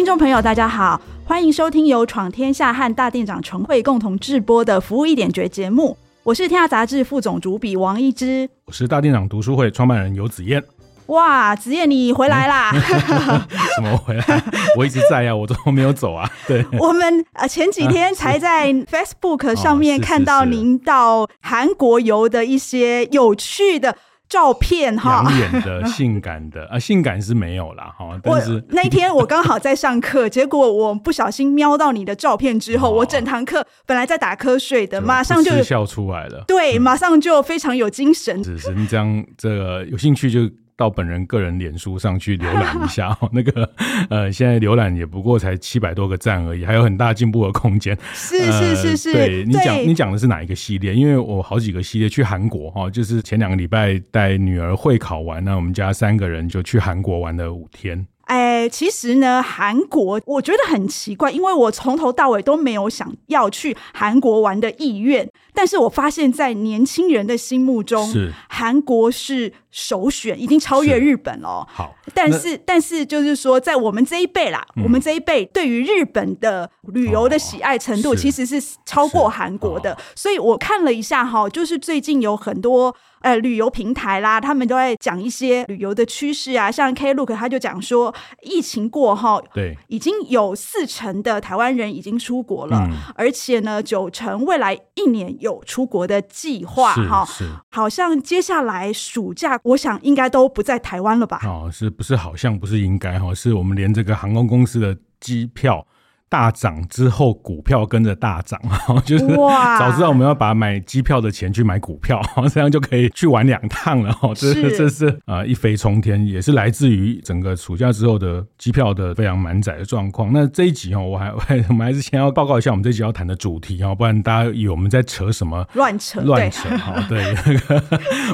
听众朋友，大家好。欢迎收听由闯天下和大店长陈慧共同制播的《服务一点绝》节目，我是天下杂志副总主笔王一之，我是大店长读书会创办人游子燕。哇，子燕你回来啦？怎么回来？我一直在呀、啊，我都没有走啊。对，我们呃前几天才在 Facebook 上面看到您到韩国游的一些有趣的。照片哈，养眼的、性感的 啊，性感是没有啦哈。但是那天我刚好在上课，结果我不小心瞄到你的照片之后，哦、我整堂课本来在打瞌睡的，马上就笑出来了。对，马上就非常有精神。只是你这样，这个有兴趣就。到本人个人脸书上去浏览一下 哦，那个呃，现在浏览也不过才七百多个赞而已，还有很大进步的空间。是是是是，呃、对你讲你讲的是哪一个系列？因为我好几个系列去韩国哈，就是前两个礼拜带女儿会考完，那我们家三个人就去韩国玩了五天。哎，其实呢，韩国我觉得很奇怪，因为我从头到尾都没有想要去韩国玩的意愿。但是我发现，在年轻人的心目中，是。韩国是首选，已经超越日本了。好，但是但是就是说，在我们这一辈啦，嗯、我们这一辈对于日本的旅游的喜爱程度，其实是超过韩国的。所以我看了一下哈，就是最近有很多。呃，旅游平台啦，他们都在讲一些旅游的趋势啊，像 Klook 他就讲说，疫情过后，对，已经有四成的台湾人已经出国了，嗯、而且呢，九成未来一年有出国的计划哈，好像接下来暑假，我想应该都不在台湾了吧？哦，是不是好像不是应该哈？是我们连这个航空公司的机票。大涨之后，股票跟着大涨，就是早知道我们要把买机票的钱去买股票，这样就可以去玩两趟了。这是这是啊一飞冲天，也是来自于整个暑假之后的机票的非常满载的状况。那这一集哦，我还我们还是先要报告一下我们这一集要谈的主题啊，不然大家以为我们在扯什么乱扯乱扯哈。对，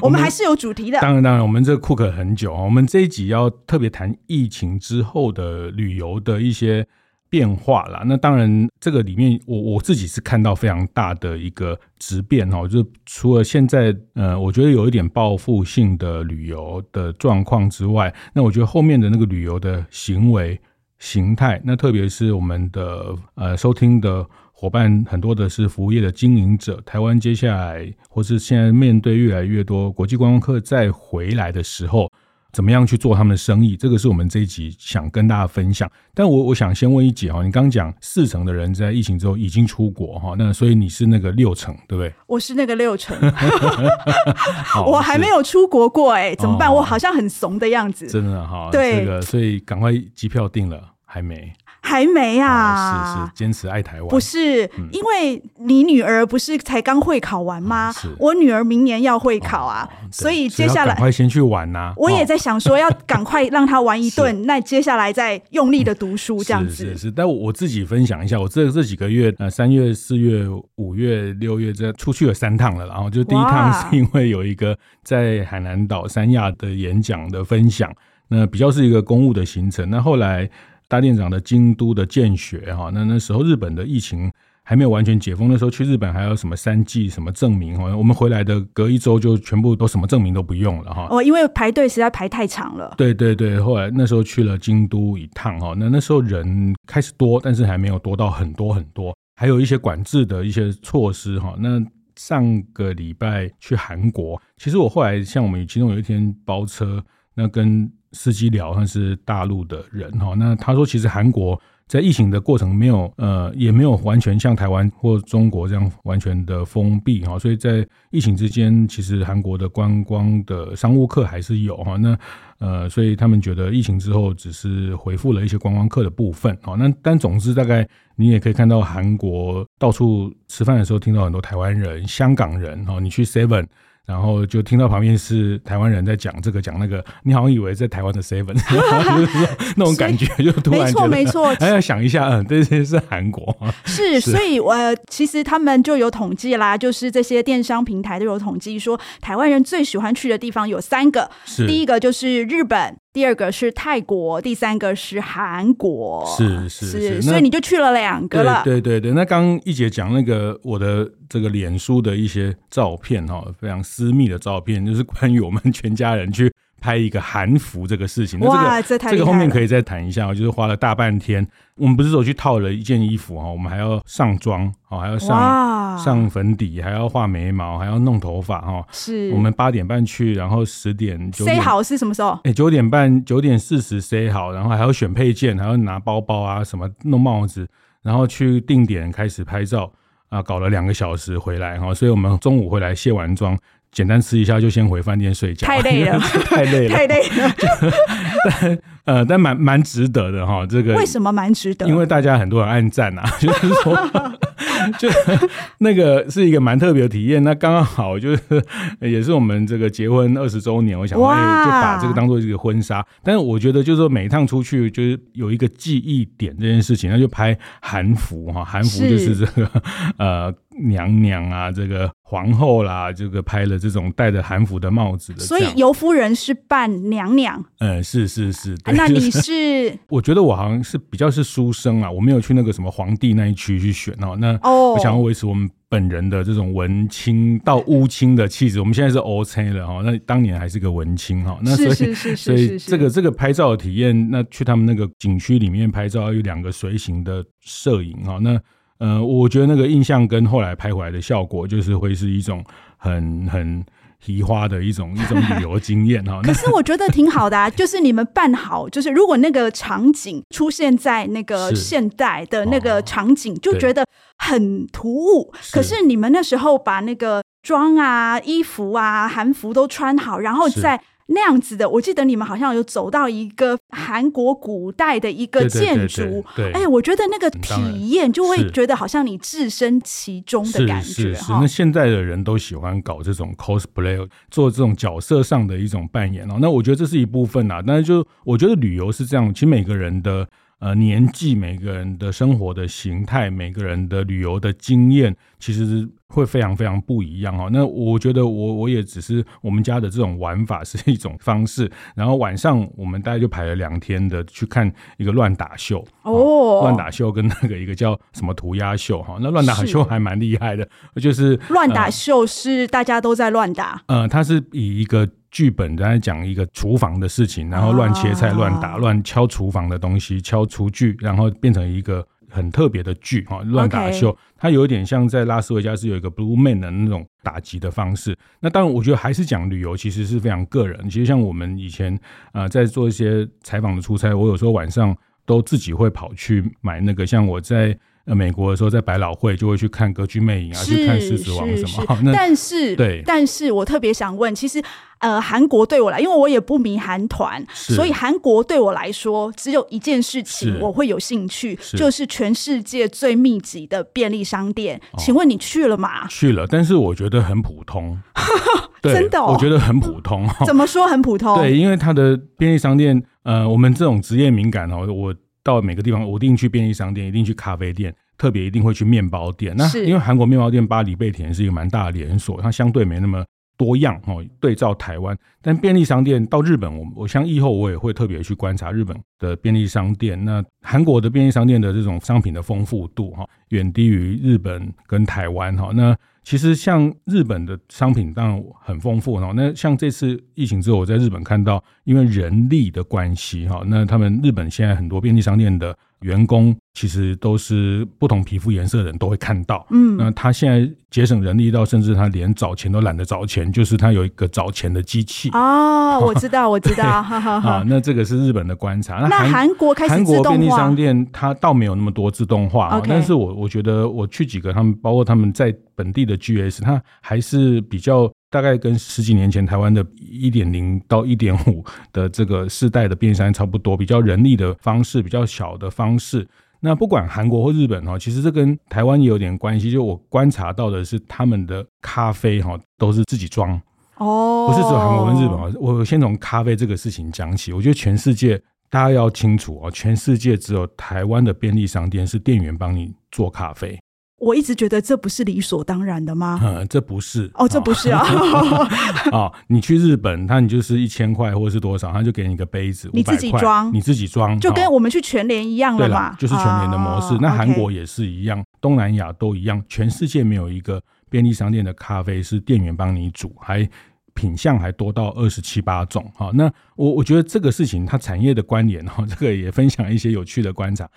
我们还是有主题的。当然当然，我们这个 Klook 很久啊，我们这一集要特别谈疫情之后的旅游的一些。变化啦，那当然，这个里面我我自己是看到非常大的一个质变哈，就是除了现在呃，我觉得有一点报复性的旅游的状况之外，那我觉得后面的那个旅游的行为形态，那特别是我们的呃收听的伙伴很多的是服务业的经营者，台湾接下来或是现在面对越来越多国际观光客再回来的时候。怎么样去做他们的生意？这个是我们这一集想跟大家分享。但我我想先问一姐哈，你刚刚讲四成的人在疫情之后已经出国哈，那所以你是那个六成对不对？我是那个六成，我还没有出国过哎，怎么办？我好像很怂的样子。真的哈，对，这个所以赶快机票订了，还没。还没啊，是是，坚持爱台湾。不是，因为你女儿不是才刚会考完吗？我女儿明年要会考啊，所以接下来赶快先去玩呐。我也在想说，要赶快让她玩一顿，那接下来再用力的读书这样子。是是，但我自己分享一下，我这这几个月呃，三月、四月、五月、六月这出去了三趟了，然后就第一趟是因为有一个在海南岛三亚的演讲的分享，那比较是一个公务的行程。那后来。大店长的京都的见学哈，那那时候日本的疫情还没有完全解封，那时候去日本还有什么三剂什么证明哈，我们回来的隔一周就全部都什么证明都不用了哈。哦，因为排队实在排太长了。对对对，后来那时候去了京都一趟哈，那那时候人开始多，但是还没有多到很多很多，还有一些管制的一些措施哈。那上个礼拜去韩国，其实我后来像我们其中有一天包车，那跟。司机聊，他是大陆的人哈，那他说其实韩国在疫情的过程没有呃也没有完全像台湾或中国这样完全的封闭哈，所以在疫情之间，其实韩国的观光的商务客还是有哈，那呃所以他们觉得疫情之后只是恢复了一些观光客的部分哈，那但总之大概你也可以看到韩国到处吃饭的时候听到很多台湾人、香港人哈，你去 Seven。然后就听到旁边是台湾人在讲这个讲那个，你好像以为在台湾的 Seven，那种感觉，就没错没错，还 要想一下，嗯，这些是韩国，是，所以呃，其实他们就有统计啦，就是这些电商平台都有统计说，台湾人最喜欢去的地方有三个，是。第一个就是日本。第二个是泰国，第三个是韩国，是是是，是，所以你就去了两个。了。对对对，那刚刚一姐讲那个我的这个脸书的一些照片哈，非常私密的照片，就是关于我们全家人去拍一个韩服这个事情。那，这个这个后面可以再谈一下，就是花了大半天。我们不是说去套了一件衣服哈，我们还要上妆哦，还要上上粉底，还要画眉毛，还要弄头发哈。是，我们八点半去，然后十点九点塞好是什么时候？哎，九点半九点四十塞好，然后还要选配件，还要拿包包啊什么弄帽子，然后去定点开始拍照啊，搞了两个小时回来哈，所以我们中午回来卸完妆。简单吃一下就先回饭店睡觉，太累了，太累了，太累了。但呃，但蛮蛮值得的哈。这个为什么蛮值得？因为大家很多人按赞啊，就是说，就那个是一个蛮特别的体验。那刚刚好就是也是我们这个结婚二十周年，我想说，哎，就把这个当做一个婚纱。但是我觉得就是说每一趟出去就是有一个记忆点这件事情，那就拍韩服哈，韩服就是这个呃。娘娘啊，这个皇后啦，这个拍了这种戴着韩服的帽子的，所以尤夫人是扮娘娘。嗯，是是是。那你是？我觉得我好像是比较是书生啊，我没有去那个什么皇帝那一区去选哦。那我想要维持我们本人的这种文青到乌青的气质。我们现在是 O C 了哈，那当年还是个文青哈。那所以是是是是是所以这个这个拍照的体验，那去他们那个景区里面拍照，有两个随行的摄影哈。那呃，我觉得那个印象跟后来拍回来的效果，就是会是一种很很提花的一种一种旅游经验哈。可是我觉得挺好的啊，就是你们办好，就是如果那个场景出现在那个现代的那个场景，就觉得很突兀。可是你们那时候把那个妆啊、衣服啊、韩服都穿好，然后再。那样子的，我记得你们好像有走到一个韩国古代的一个建筑，哎，我觉得那个体验就会觉得好像你置身其中的感觉。是是是，那现在的人都喜欢搞这种 cosplay，做这种角色上的一种扮演哦。那我觉得这是一部分啊，但是就我觉得旅游是这样，其实每个人的。呃，年纪、每个人的生活的形态、每个人的旅游的经验，其实会非常非常不一样哦。那我觉得我我也只是我们家的这种玩法是一种方式。然后晚上我们大概就排了两天的去看一个乱打秀哦，乱打秀跟那个一个叫什么涂鸦秀哈。那乱打秀还蛮厉害的，就是乱打秀是大家都在乱打。呃，它是以一个。剧本在讲一个厨房的事情，然后乱切菜、乱打、乱敲厨房的东西，敲厨具，然后变成一个很特别的剧哈，乱打秀。它有一点像在拉斯维加斯有一个 Blue Man 的那种打击的方式。那当然，我觉得还是讲旅游，其实是非常个人。其实像我们以前呃在做一些采访的出差，我有时候晚上都自己会跑去买那个，像我在。呃，美国的时候在百老汇就会去看《歌剧魅影》啊，去看《狮子王》什么。那但是，对，但是我特别想问，其实呃，韩国对我来，因为我也不迷韩团，所以韩国对我来说只有一件事情我会有兴趣，就是全世界最密集的便利商店。请问你去了吗？去了，但是我觉得很普通。真的，我觉得很普通。怎么说很普通？对，因为它的便利商店，呃，我们这种职业敏感哦，我。到每个地方，我一定去便利商店，一定去咖啡店，特别一定会去面包店。那因为韩国面包店巴黎贝甜是一个蛮大的连锁，它相对没那么多样哦。对照台湾，但便利商店到日本，我我像以后我也会特别去观察日本的便利商店。那韩国的便利商店的这种商品的丰富度哈，远低于日本跟台湾哈。那其实像日本的商品当然很丰富哈，那像这次疫情之后，我在日本看到，因为人力的关系哈，那他们日本现在很多便利商店的员工其实都是不同皮肤颜色的人都会看到，嗯，那他现在节省人力到甚至他连找钱都懒得找钱，就是他有一个找钱的机器。哦，我知道我知道，啊，那这个是日本的观察。那韩国开始韩国便利商店它倒没有那么多自动化，但是我我觉得我去几个他们，包括他们在本地的 GS，它还是比较。大概跟十几年前台湾的一点零到一点五的这个世代的便利商店差不多，比较人力的方式，比较小的方式。那不管韩国或日本哈，其实这跟台湾也有点关系。就我观察到的是，他们的咖啡哈都是自己装哦，不是只有韩国跟日本啊。我先从咖啡这个事情讲起，我觉得全世界大家要清楚哦，全世界只有台湾的便利商店是店员帮你做咖啡。我一直觉得这不是理所当然的吗？嗯，这不是哦，这不是啊。哦，你去日本，他你就是一千块或者是多少，他就给你一个杯子，你自己装，你自己装，就跟我们去全联一样了嘛。就是全联的模式。哦、那韩国也是一样，东南亚都一样，全世界没有一个便利商店的咖啡是店员帮你煮，还品相还多到二十七八种。哈，那我我觉得这个事情它产业的关联哈，这个也分享一些有趣的观察，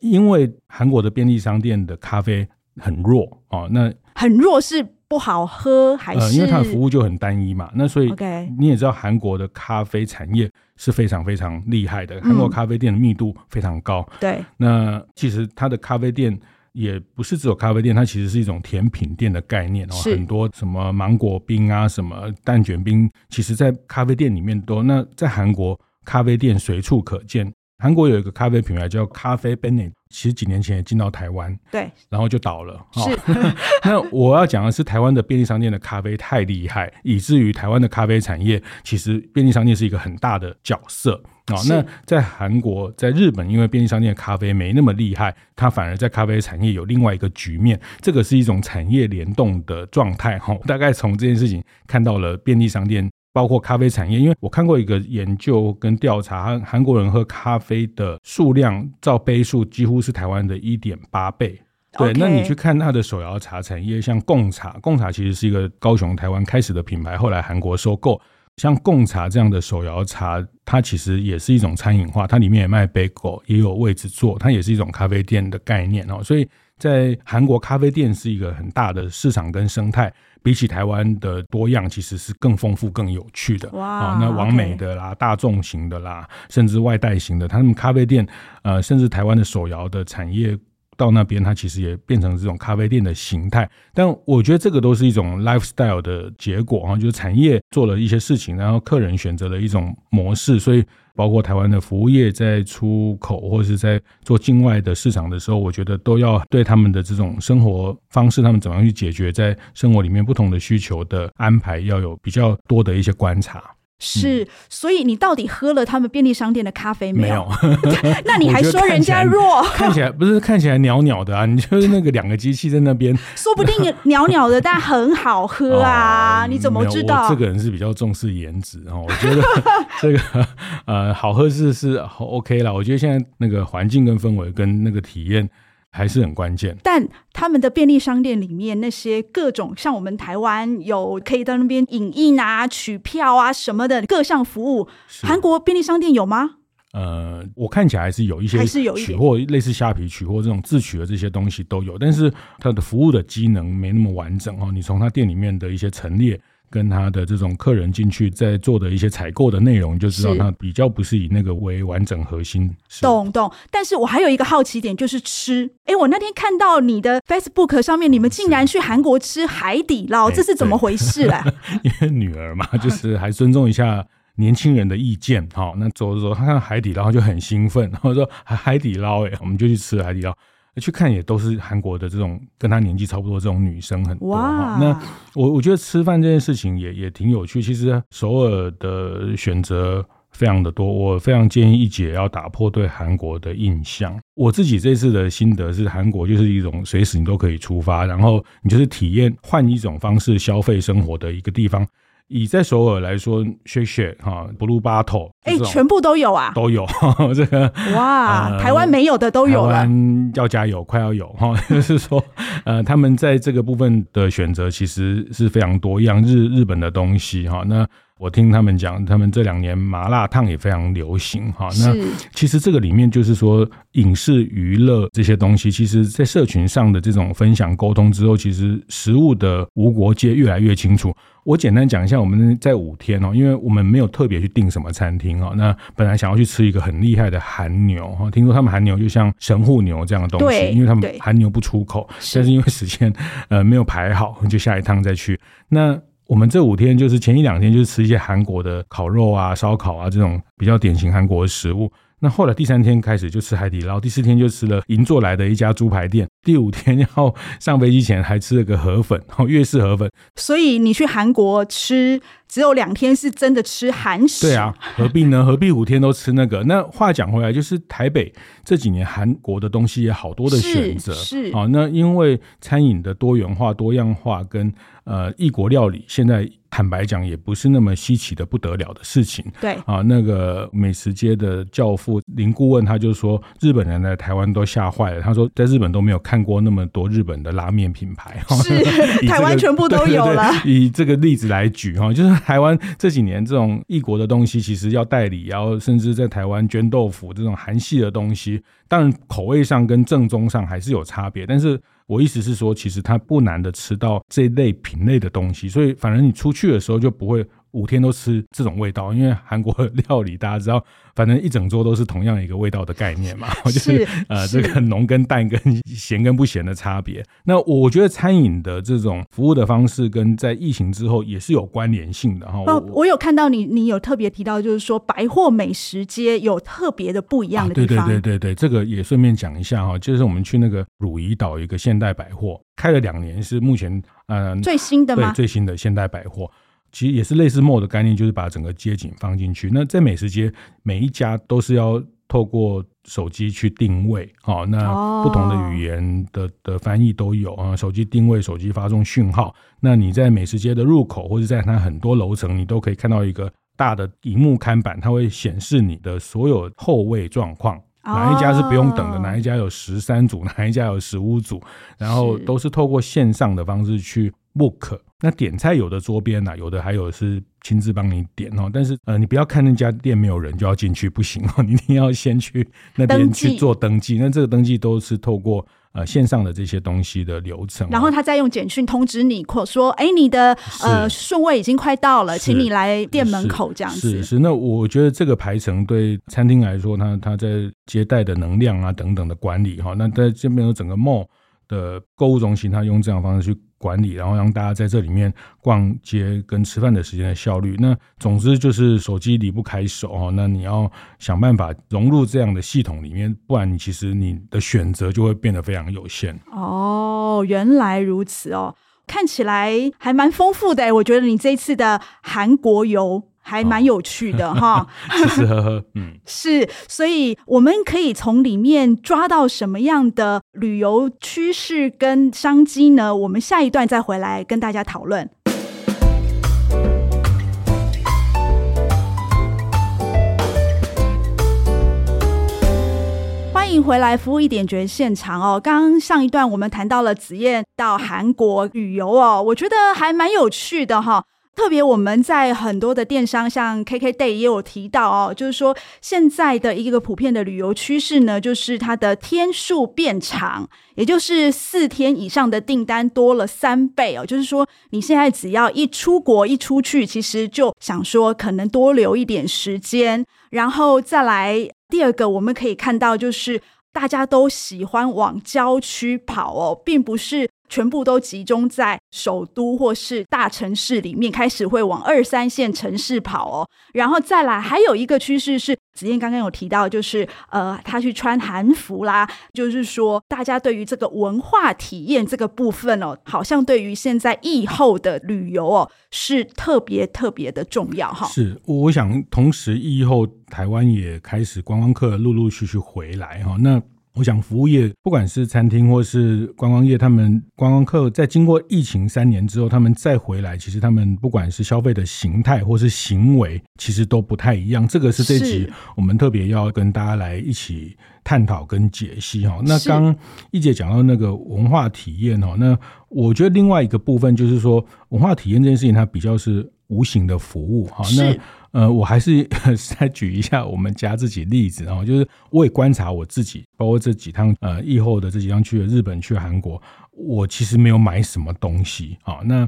因为韩国的便利商店的咖啡。很弱哦，那很弱是不好喝还是？呃，因为它的服务就很单一嘛。那所以你也知道，韩国的咖啡产业是非常非常厉害的，韩国咖啡店的密度非常高。嗯、对，那其实它的咖啡店也不是只有咖啡店，它其实是一种甜品店的概念哦。很多什么芒果冰啊，什么蛋卷冰，其实在咖啡店里面多。那在韩国咖啡店随处可见。韩国有一个咖啡品牌叫咖啡 Bennett，其实几年前也进到台湾，对，然后就倒了。是，那我要讲的是，台湾的便利商店的咖啡太厉害，以至于台湾的咖啡产业其实便利商店是一个很大的角色啊。那在韩国、在日本，因为便利商店的咖啡没那么厉害，它反而在咖啡产业有另外一个局面。这个是一种产业联动的状态哈。大概从这件事情看到了便利商店。包括咖啡产业，因为我看过一个研究跟调查，韩韩国人喝咖啡的数量照杯数几乎是台湾的一点八倍。对.那你去看它的手摇茶产业，像贡茶，贡茶其实是一个高雄台湾开始的品牌，后来韩国收购。像贡茶这样的手摇茶，它其实也是一种餐饮化，它里面也卖贝果，也有位置坐，它也是一种咖啡店的概念哦。所以在韩国咖啡店是一个很大的市场跟生态。比起台湾的多样，其实是更丰富、更有趣的。哇、哦，那完美的啦.大众型的啦，甚至外带型的，他们咖啡店，呃，甚至台湾的手摇的产业到那边，它其实也变成这种咖啡店的形态。但我觉得这个都是一种 lifestyle 的结果啊，就是产业做了一些事情，然后客人选择了一种模式，所以。包括台湾的服务业在出口或者是在做境外的市场的时候，我觉得都要对他们的这种生活方式，他们怎么样去解决在生活里面不同的需求的安排，要有比较多的一些观察。是，所以你到底喝了他们便利商店的咖啡没有？没有 那你还说人家弱？看起来不是看起来袅袅的啊？你就是那个两个机器在那边，说不定袅袅的，但很好喝啊！哦、你怎么知道？这个人是比较重视颜值哦，我觉得 这个呃好喝是是 OK 啦。我觉得现在那个环境跟氛围跟那个体验。还是很关键，但他们的便利商店里面那些各种，像我们台湾有可以到那边影印啊、取票啊什么的各项服务，韩国便利商店有吗？呃，我看起来还是有一些，还是有取货类似虾皮取货这种自取的这些东西都有，但是它的服务的机能没那么完整哦。你从它店里面的一些陈列。跟他的这种客人进去在做的一些采购的内容，就知道他比较不是以那个为完整核心。懂懂。但是我还有一个好奇点，就是吃。哎，我那天看到你的 Facebook 上面，你们竟然去韩国吃海底捞，这是怎么回事嘞？因为女儿嘛，就是还尊重一下年轻人的意见。好，那走着走，他看海底捞就很兴奋，然后说海底捞，哎，我们就去吃海底捞。去看也都是韩国的这种跟她年纪差不多这种女生很多哈。那我我觉得吃饭这件事情也也挺有趣。其实首尔的选择非常的多，我非常建议一姐要打破对韩国的印象。我自己这次的心得是，韩国就是一种随时你都可以出发，然后你就是体验换一种方式消费生活的一个地方。以在首尔来说，Shake Shack 哈，Blue Bottle，哎，全部都有啊，都有 这个哇，呃、台湾没有的都有了，要加油，快要有哈，就是说，呃，他们在这个部分的选择其实是非常多样，日日本的东西哈，那。我听他们讲，他们这两年麻辣烫也非常流行哈。那其实这个里面就是说，影视娱乐这些东西，其实在社群上的这种分享沟通之后，其实食物的无国界越来越清楚。我简单讲一下，我们在五天哦，因为我们没有特别去订什么餐厅哦。那本来想要去吃一个很厉害的韩牛哈，听说他们韩牛就像神户牛这样的东西，因为他们韩牛不出口，但是因为时间呃没有排好，就下一趟再去那。我们这五天就是前一两天就是吃一些韩国的烤肉啊、烧烤啊这种比较典型韩国的食物。那后来第三天开始就吃海底捞，第四天就吃了银座来的一家猪排店，第五天要上飞机前还吃了个河粉，然 后，粤式河粉。所以你去韩国吃，只有两天是真的吃韩食。对啊，何必呢？何必五天都吃那个？那话讲回来，就是台北这几年韩国的东西也好多的选择，是啊，那因为餐饮的多元化、多样化跟呃异国料理，现在。坦白讲，也不是那么稀奇的不得了的事情。对啊，那个美食街的教父林顾问他就说，日本人来台湾都吓坏了。他说，在日本都没有看过那么多日本的拉面品牌，是、这个、台湾全部都有了。以这个例子来举哈，就是台湾这几年这种异国的东西，其实要代理，然后甚至在台湾捐豆腐这种韩系的东西，当然口味上跟正宗上还是有差别，但是。我意思是说，其实他不难的吃到这类品类的东西，所以反正你出去的时候就不会五天都吃这种味道，因为韩国料理大家知道，反正一整桌都是同样一个味道的概念嘛，是 就是呃这个浓跟淡跟咸跟不咸的差别。那我觉得餐饮的这种服务的方式跟在疫情之后也是有关联性的哈。哦，我有看到你，你有特别提到，就是说百货美食街有特别的不一样的地方。啊、对对对对对，这个也顺便讲一下哈，就是我们去那个汝矣岛一个现代百货，开了两年，是目前嗯、呃、最新的吗？对，最新的现代百货。其实也是类似 mall 的概念，就是把整个街景放进去。那在美食街，每一家都是要透过手机去定位，哦，那不同的语言的的翻译都有啊。手机定位，手机发送讯号。那你在美食街的入口，或者在它很多楼层，你都可以看到一个大的荧幕看板，它会显示你的所有后位状况，哪一家是不用等的，哪一家有十三组，哪一家有十五组，然后都是透过线上的方式去 book。那点菜有的桌边呐、啊，有的还有是亲自帮你点哦。但是呃，你不要看那家店没有人就要进去，不行哦，你一定要先去那边去做登记。那这个登记都是透过呃线上的这些东西的流程，然后他再用简讯通知你，或说哎，你的呃顺位已经快到了，请你来店门口这样子。是是，是，那我觉得这个排程对餐厅来说，它它在接待的能量啊等等的管理哈，那在这边有整个 mall 的购物中心，它用这样的方式去。管理，然后让大家在这里面逛街跟吃饭的时间的效率。那总之就是手机离不开手哦。那你要想办法融入这样的系统里面，不然你其实你的选择就会变得非常有限。哦，原来如此哦，看起来还蛮丰富的。我觉得你这次的韩国游。还蛮有趣的哈，吃吃喝喝，嗯，是，所以我们可以从里面抓到什么样的旅游趋势跟商机呢？我们下一段再回来跟大家讨论。欢迎回来，服务一点觉现场哦。刚刚上一段我们谈到了子燕到韩国旅游哦，我觉得还蛮有趣的哈。特别我们在很多的电商，像 KKday 也有提到哦，就是说现在的一个普遍的旅游趋势呢，就是它的天数变长，也就是四天以上的订单多了三倍哦。就是说你现在只要一出国一出去，其实就想说可能多留一点时间，然后再来第二个，我们可以看到就是大家都喜欢往郊区跑哦，并不是。全部都集中在首都或是大城市里面，开始会往二三线城市跑哦。然后再来，还有一个趋势是，子燕刚刚有提到，就是呃，他去穿韩服啦，就是说，大家对于这个文化体验这个部分哦，好像对于现在疫后的旅游哦，是特别特别的重要哈。是，我想同时疫后台湾也开始观光客陆陆续续回来哈，那。我想，服务业不管是餐厅或是观光业，他们观光客在经过疫情三年之后，他们再回来，其实他们不管是消费的形态或是行为，其实都不太一样。这个是这集我们特别要跟大家来一起探讨跟解析哈。那刚一姐讲到那个文化体验哈，那我觉得另外一个部分就是说，文化体验这件事情，它比较是无形的服务哈。那呃，我还是 再举一下我们家自己例子啊，就是我也观察我自己，包括这几趟呃疫后的这几趟去了日本、去韩国，我其实没有买什么东西啊。那、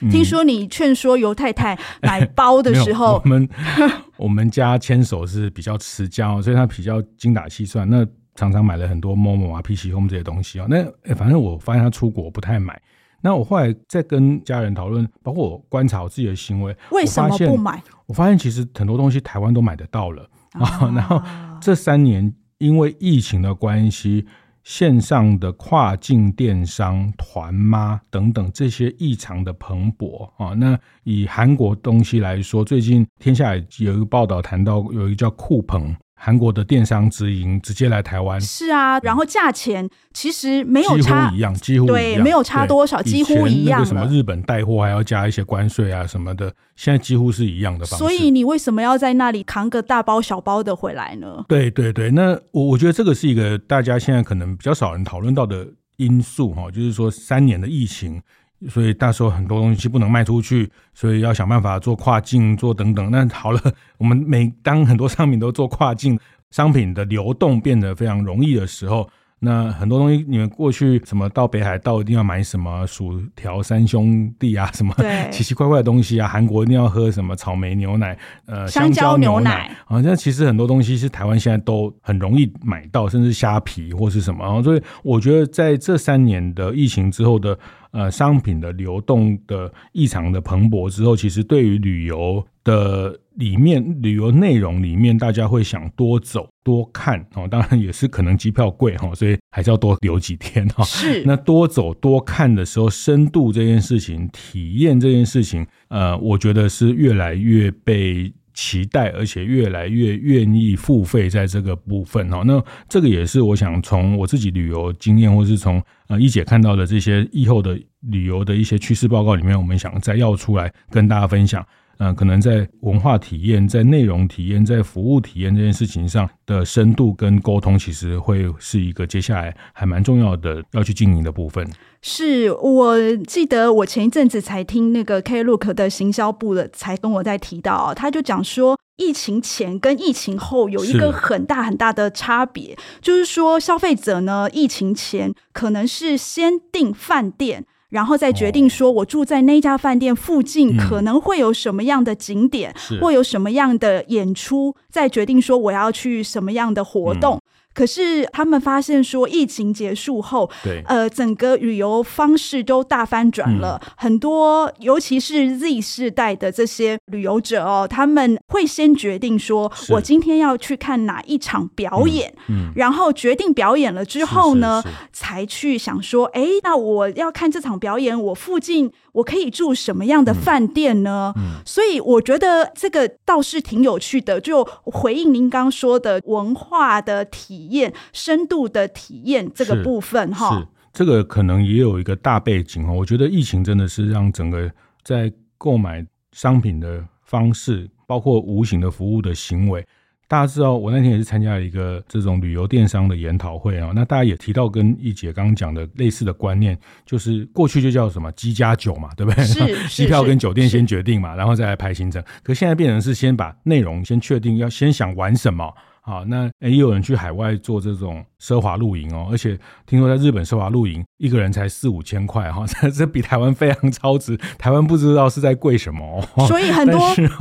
嗯、听说你劝说尤太太 买包的时候，我们 我们家牵手是比较持家，所以他比较精打细算，那常常买了很多 Momo 啊、PC Home 这些东西啊。那反正我发现他出国不太买。那我后来在跟家人讨论，包括我观察我自己的行为，为什么不买？我发现其实很多东西台湾都买得到了，啊。然后这三年因为疫情的关系，线上的跨境电商、团妈等等这些异常的蓬勃啊。那以韩国东西来说，最近天下有一个报道谈到，有一个叫酷澎。韩国的电商直营直接来台湾，是啊，然后价钱其实没有差，几乎一样，几乎对，没有差多少，几乎一样。那个什么日本带货还要加一些关税啊什么的，现在几乎是一样的方式。所以你为什么要在那里扛个大包小包的回来呢？对对对，那我我觉得这个是一个大家现在可能比较少人讨论到的因素哈，就是说三年的疫情。所以到时候很多东西不能卖出去，所以要想办法做跨境，做等等。那好了，我们每当很多商品都做跨境，商品的流动变得非常容易的时候。那很多东西，你们过去什么到北海道一定要买什么薯条三兄弟啊，什么奇奇怪怪的东西啊？韩国一定要喝什么草莓牛奶，呃，香蕉牛奶啊。那其实很多东西是台湾现在都很容易买到，甚至虾皮或是什么。然后所以我觉得在这三年的疫情之后的呃商品的流动的异常的蓬勃之后，其实对于旅游的。里面旅游内容里面，大家会想多走多看哦，当然也是可能机票贵哈，所以还是要多留几天哈。是，那多走多看的时候，深度这件事情，体验这件事情，呃，我觉得是越来越被期待，而且越来越愿意付费在这个部分哦。那这个也是我想从我自己旅游经验，或是从呃一姐看到的这些以后的旅游的一些趋势报告里面，我们想再要出来跟大家分享。嗯、可能在文化体验、在内容体验、在服务体验这件事情上的深度跟沟通，其实会是一个接下来还蛮重要的要去经营的部分。是我记得我前一阵子才听那个 Klook 的行销部的，才跟我在提到，他就讲说，疫情前跟疫情后有一个很大很大的差别，就是说消费者呢，疫情前可能是先订饭店。然后再决定说，我住在那家饭店附近可能会有什么样的景点，或有什么样的演出，再决定说我要去什么样的活动。可是他们发现说，疫情结束后，对，呃，整个旅游方式都大翻转了。嗯、很多，尤其是 Z 世代的这些旅游者哦，他们会先决定说，我今天要去看哪一场表演，嗯嗯、然后决定表演了之后呢，才去想说，哎，那我要看这场表演，我附近。我可以住什么样的饭店呢？嗯嗯、所以我觉得这个倒是挺有趣的。就回应您刚说的文化的体验、深度的体验这个部分哈。是，这个可能也有一个大背景哈。我觉得疫情真的是让整个在购买商品的方式，包括无形的服务的行为。大家知道，我那天也是参加了一个这种旅游电商的研讨会啊。那大家也提到跟一姐刚刚讲的类似的观念，就是过去就叫什么“机加酒”嘛，对不对？是 机票跟酒店先决定嘛，然后再来排行程。可现在变成是先把内容先确定，要先想玩什么。好，那也有人去海外做这种奢华露营哦，而且听说在日本奢华露营一个人才四五千块哈，这这比台湾非常超值。台湾不知道是在贵什么，所以很多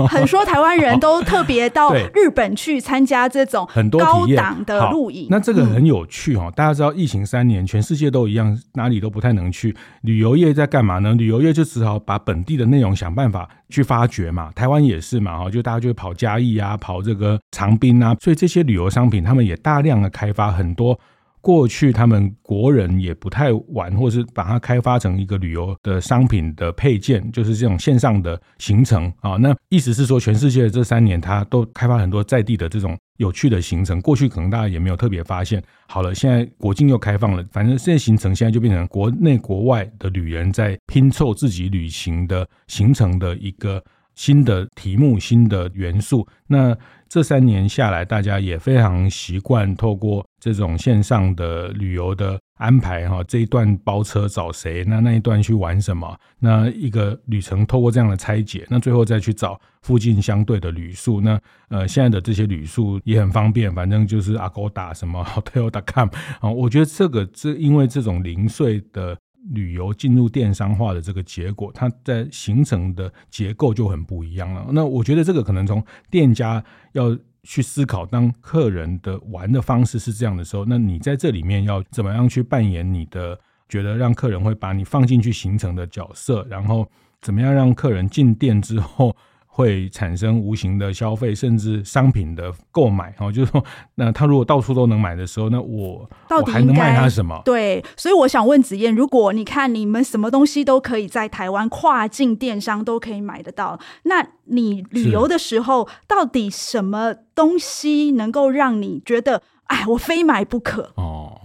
很多台湾人都特别到 日本去参加这种很多高档的露营。那这个很有趣哈，大家知道疫情三年，全世界都一样，哪里都不太能去。旅游业在干嘛呢？旅游业就只好把本地的内容想办法去发掘嘛。台湾也是嘛，哈，就大家就会跑嘉义啊，跑这个长滨啊，所以这些。旅游商品，他们也大量的开发很多过去他们国人也不太玩，或是把它开发成一个旅游的商品的配件，就是这种线上的行程啊。那意思是说，全世界这三年，它都开发很多在地的这种有趣的行程。过去可能大家也没有特别发现。好了，现在国境又开放了，反正这些行程现在就变成国内国外的旅人在拼凑自己旅行的行程的一个新的题目、新的元素。那这三年下来，大家也非常习惯透过这种线上的旅游的安排，哈，这一段包车找谁，那那一段去玩什么，那一个旅程透过这样的拆解，那最后再去找附近相对的旅宿，那呃，现在的这些旅宿也很方便，反正就是 Agoda 什么 Hotel.com 啊，我觉得这个这因为这种零碎的。旅游进入电商化的这个结果，它在形成的结构就很不一样了。那我觉得这个可能从店家要去思考，当客人的玩的方式是这样的时候，那你在这里面要怎么样去扮演你的觉得让客人会把你放进去形成的角色，然后怎么样让客人进店之后会产生无形的消费，甚至商品的购买。哦，就是说，那他如果到处都能买的时候，那我到底我还能卖他什么？对，所以我想问子燕，如果你看你们什么东西都可以在台湾跨境电商都可以买得到，那你旅游的时候，到底什么东西能够让你觉得，哎，我非买不可？哦。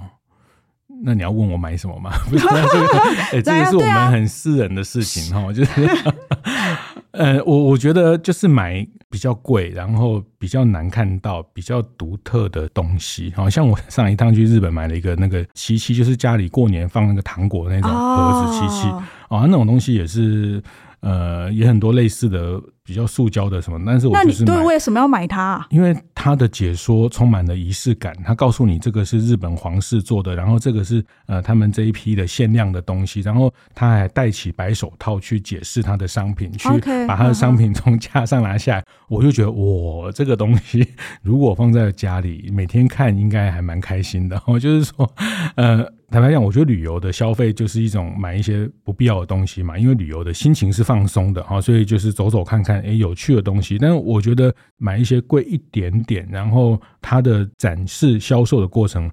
那你要问我买什么吗？不是，这个，哎，这个是我们很私人的事情哈，就是，呃，我我觉得就是买比较贵，然后比较难看到、比较独特的东西。好像我上一趟去日本买了一个那个漆器，就是家里过年放那个糖果那种盒子漆器啊，那种东西也是。呃，也很多类似的比较塑胶的什么，但是我就是那你对为什么要买它啊？因为它的解说充满了仪式感，他告诉你这个是日本皇室做的，然后这个是呃他们这一批的限量的东西，然后他还戴起白手套去解释他的商品，去把他的商品从架上拿下来，我就觉得我，这个东西如果放在家里每天看，应该还蛮开心的。我就是说，呃。坦白讲，我觉得旅游的消费就是一种买一些不必要的东西嘛，因为旅游的心情是放松的哈，所以就是走走看看，诶，有趣的东西。但是我觉得买一些贵一点点，然后它的展示销售的过程，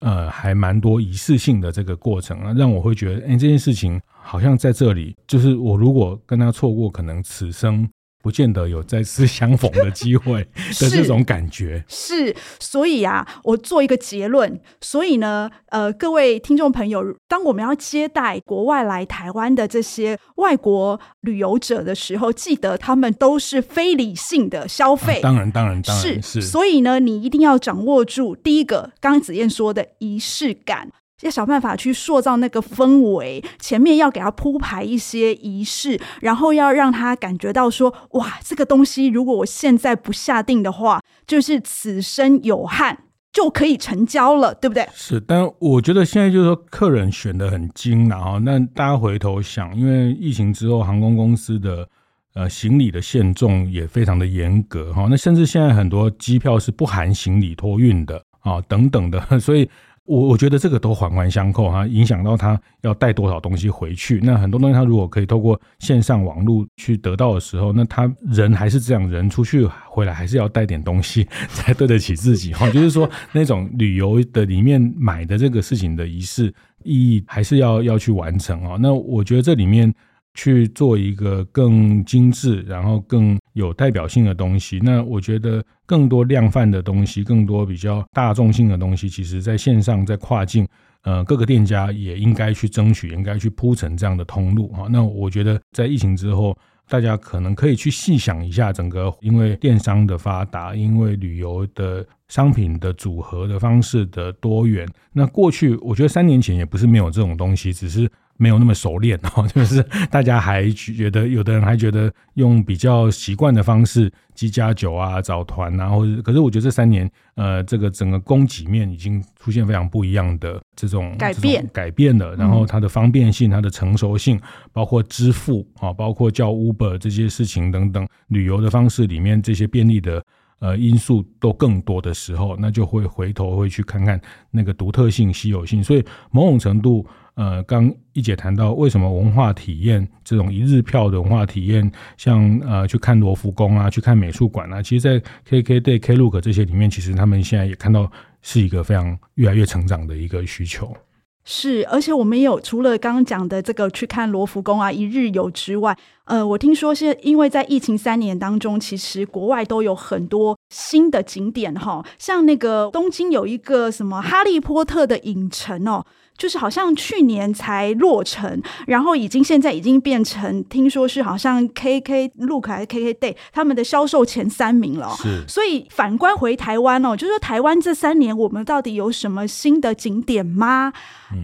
呃，还蛮多仪式性的这个过程啊，让我会觉得，诶，这件事情好像在这里，就是我如果跟他错过，可能此生。不见得有再次相逢的机会 的这种感觉是，是，所以啊，我做一个结论。所以呢，呃，各位听众朋友，当我们要接待国外来台湾的这些外国旅游者的时候，记得他们都是非理性的消费。啊、当然，当然，当然是。是，所以呢，你一定要掌握住第一个，刚刚子燕说的仪式感。要想办法去塑造那个氛围，前面要给他铺排一些仪式，然后要让他感觉到说：哇，这个东西如果我现在不下定的话，就是此生有憾，就可以成交了，对不对？是，但我觉得现在就是说，客人选得很精，然后那大家回头想，因为疫情之后，航空公司的呃行李的限重也非常的严格哈，那甚至现在很多机票是不含行李托运的啊，等等的，所以。我我觉得这个都环环相扣哈，影响到他要带多少东西回去。那很多东西他如果可以透过线上网络去得到的时候，那他人还是这样，人出去回来还是要带点东西 才对得起自己哈。就是说那种旅游的里面买的这个事情的仪式意义还是要要去完成啊。那我觉得这里面。去做一个更精致，然后更有代表性的东西。那我觉得更多量贩的东西，更多比较大众性的东西，其实在线上，在跨境，呃，各个店家也应该去争取，应该去铺成这样的通路啊。那我觉得在疫情之后，大家可能可以去细想一下，整个因为电商的发达，因为旅游的商品的组合的方式的多元。那过去我觉得三年前也不是没有这种东西，只是。没有那么熟练哦，就是大家还觉得，有的人还觉得用比较习惯的方式，机加酒啊、找团啊，或者可是我觉得这三年，呃，这个整个供给面已经出现非常不一样的这种改变，改变了。然后它的方便性、它的成熟性，包括支付啊，包括叫 Uber 这些事情等等，旅游的方式里面这些便利的呃因素都更多的时候，那就会回头会去看看那个独特性、稀有性。所以某种程度。呃，刚一姐谈到为什么文化体验这种一日票的文化体验，像呃去看罗浮宫啊，去看美术馆啊，其实，在 KKday、Klook 这些里面，其实他们现在也看到是一个非常越来越成长的一个需求。是，而且我们也有除了刚刚讲的这个去看罗浮宫啊一日游之外，呃，我听说是因为在疫情三年当中，其实国外都有很多新的景点哈，像那个东京有一个什么哈利波特的影城哦。就是好像去年才落成，然后已经现在已经变成，听说是好像 KKlook 还是 KKday 他们的销售前三名了。是，所以反观回台湾哦，就是说台湾这三年我们到底有什么新的景点吗？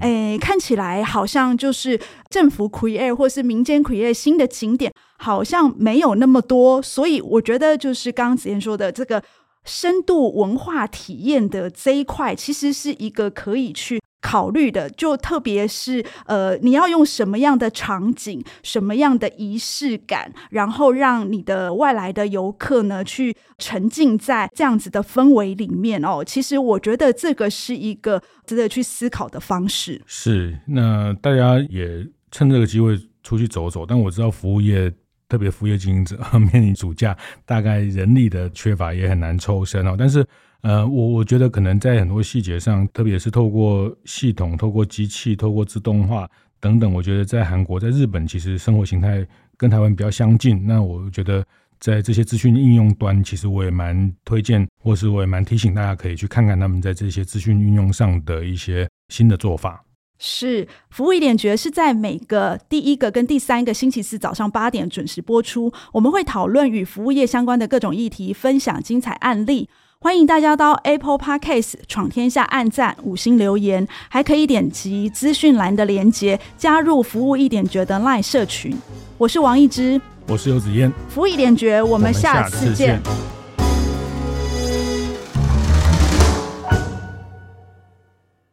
哎、嗯，看起来好像就是政府 create 或是民间 create 新的景点，好像没有那么多。所以我觉得就是刚刚子燕说的这个深度文化体验的这一块，其实是一个可以去。考虑的就特别是呃，你要用什么样的场景、什么样的仪式感，然后让你的外来的游客呢去沉浸在这样子的氛围里面哦。其实我觉得这个是一个值得去思考的方式。是，那大家也趁这个机会出去走走。但我知道服务业特别服务业经营者 面临暑假，大概人力的缺乏也很难抽身哦。但是，呃，我我觉得可能在很多细节上，特别是透过系统、透过机器、透过自动化等等，我觉得在韩国、在日本，其实生活形态跟台湾比较相近。那我觉得在这些资讯应用端，其实我也蛮推荐，或是我也蛮提醒大家可以去看看他们在这些资讯运用上的一些新的做法。是服务一点绝是在每个第一个跟第三个星期四早上八点准时播出。我们会讨论与服务业相关的各种议题，分享精彩案例。欢迎大家到 Apple Podcast 闯天下按赞五星留言，还可以点击资讯栏的连接加入服务一点觉的 LINE 社群。我是王一之，我是游子嫣，服务一点觉，我们下次见。